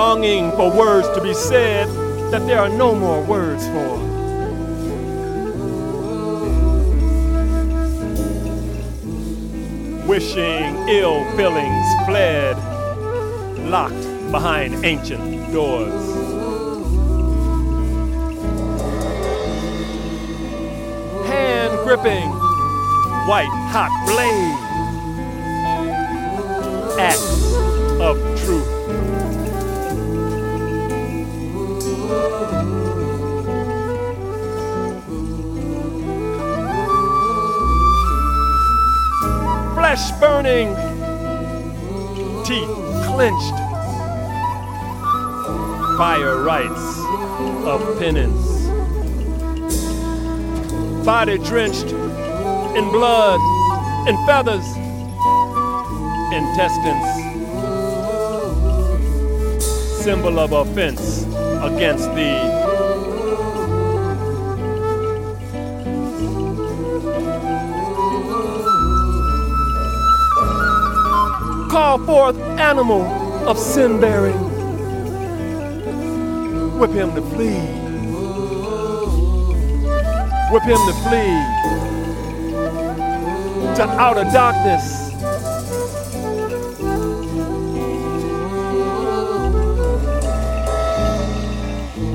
Longing for words to be said that there are no more words for. Wishing ill feelings fled, locked behind ancient doors. Hand gripping white hot blade, axe of truth. Flesh burning, teeth clenched, fire rites of penance, body drenched in blood and feathers, intestines, symbol of offense against thee. Call forth animal of sin bearing. Whip him to flee. Whip him to flee to outer darkness.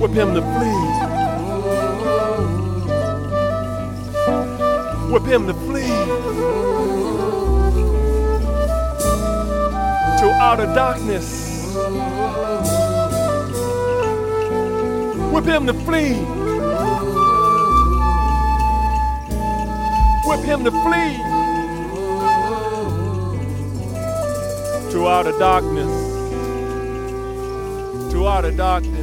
Whip him to flee. Whip him to flee. To of darkness. Whip him to flee. Whip him to flee to outer darkness. To outer darkness.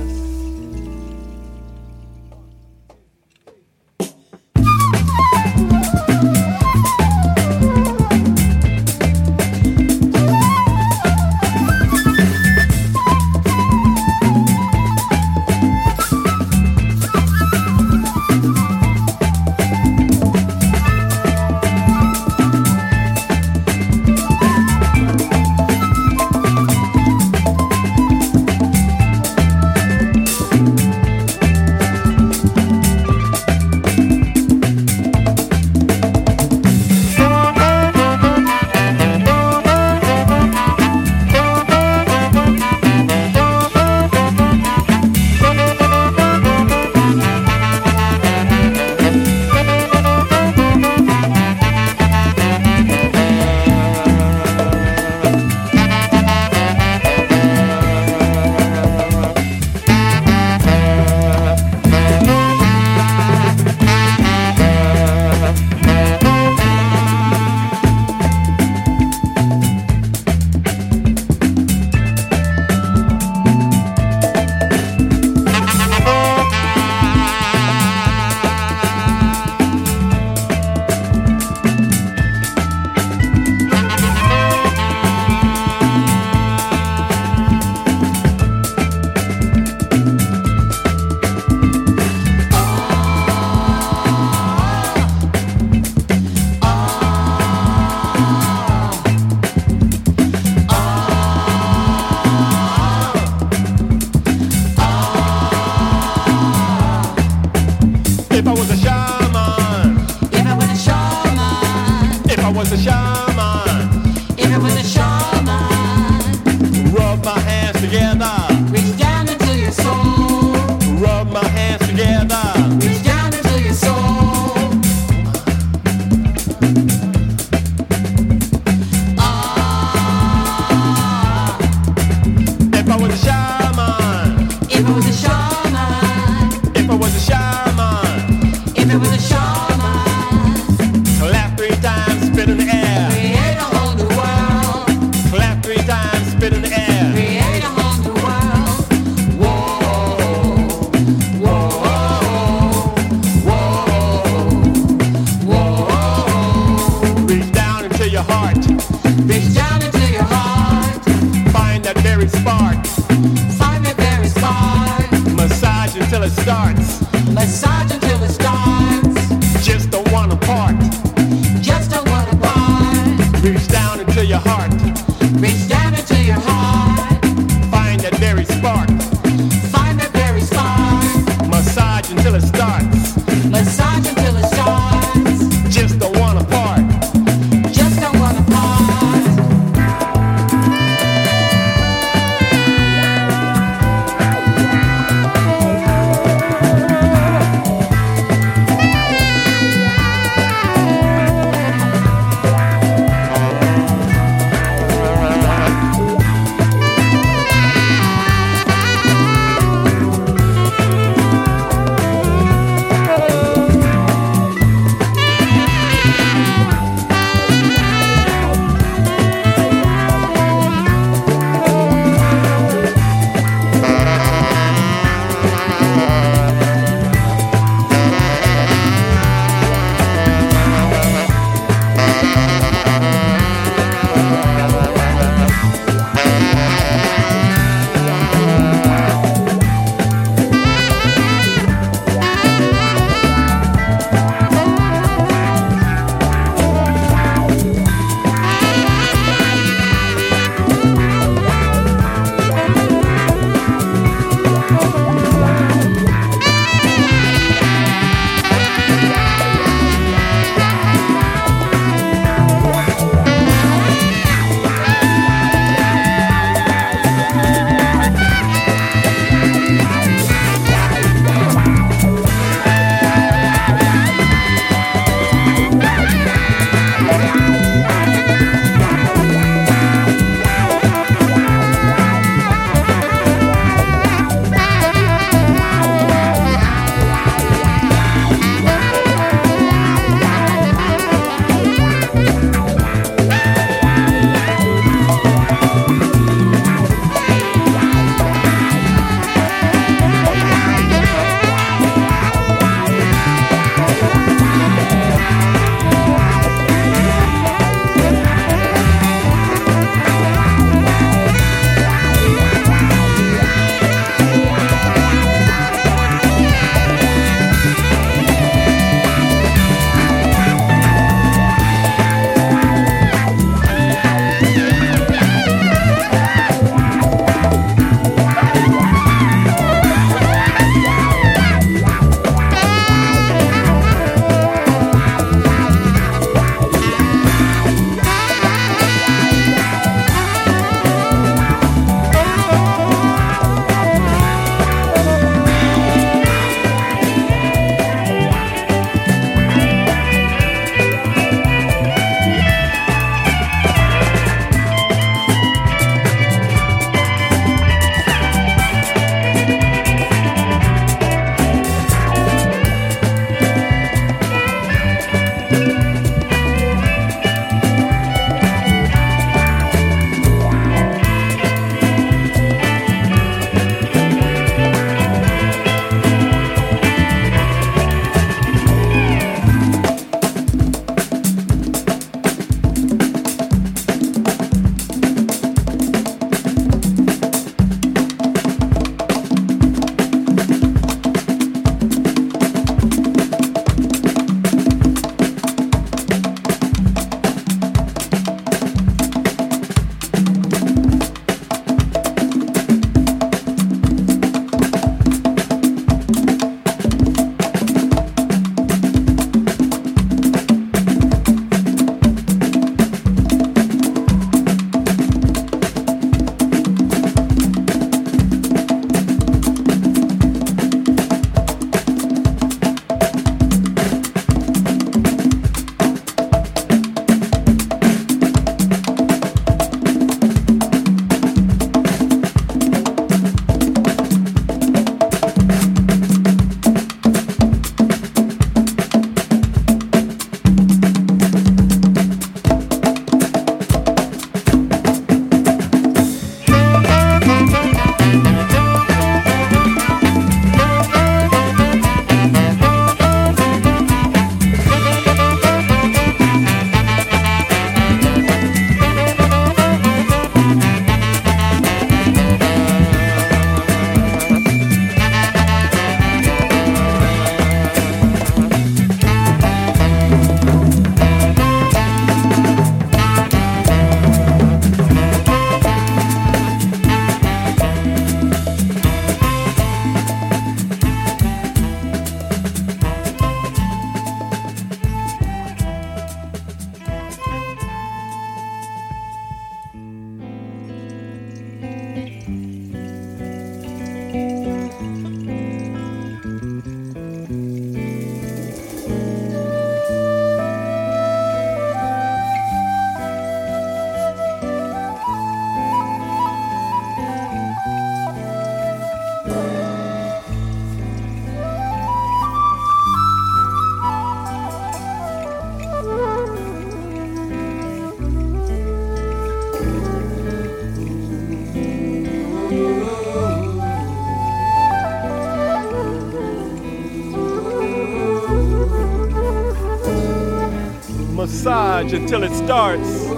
Massage until it starts.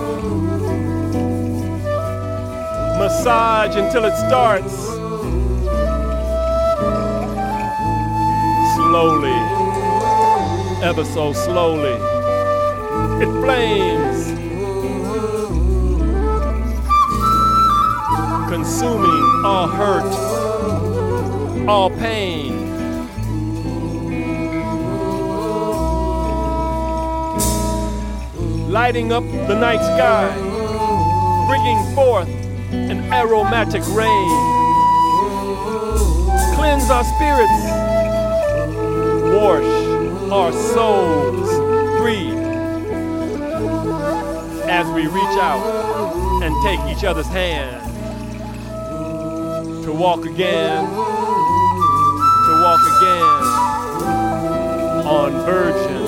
Massage until it starts. Slowly, ever so slowly, it flames, consuming all hurt, all pain. Lighting up the night sky, bringing forth an aromatic rain. Cleanse our spirits, wash our souls. Free as we reach out and take each other's hand to walk again, to walk again on virgin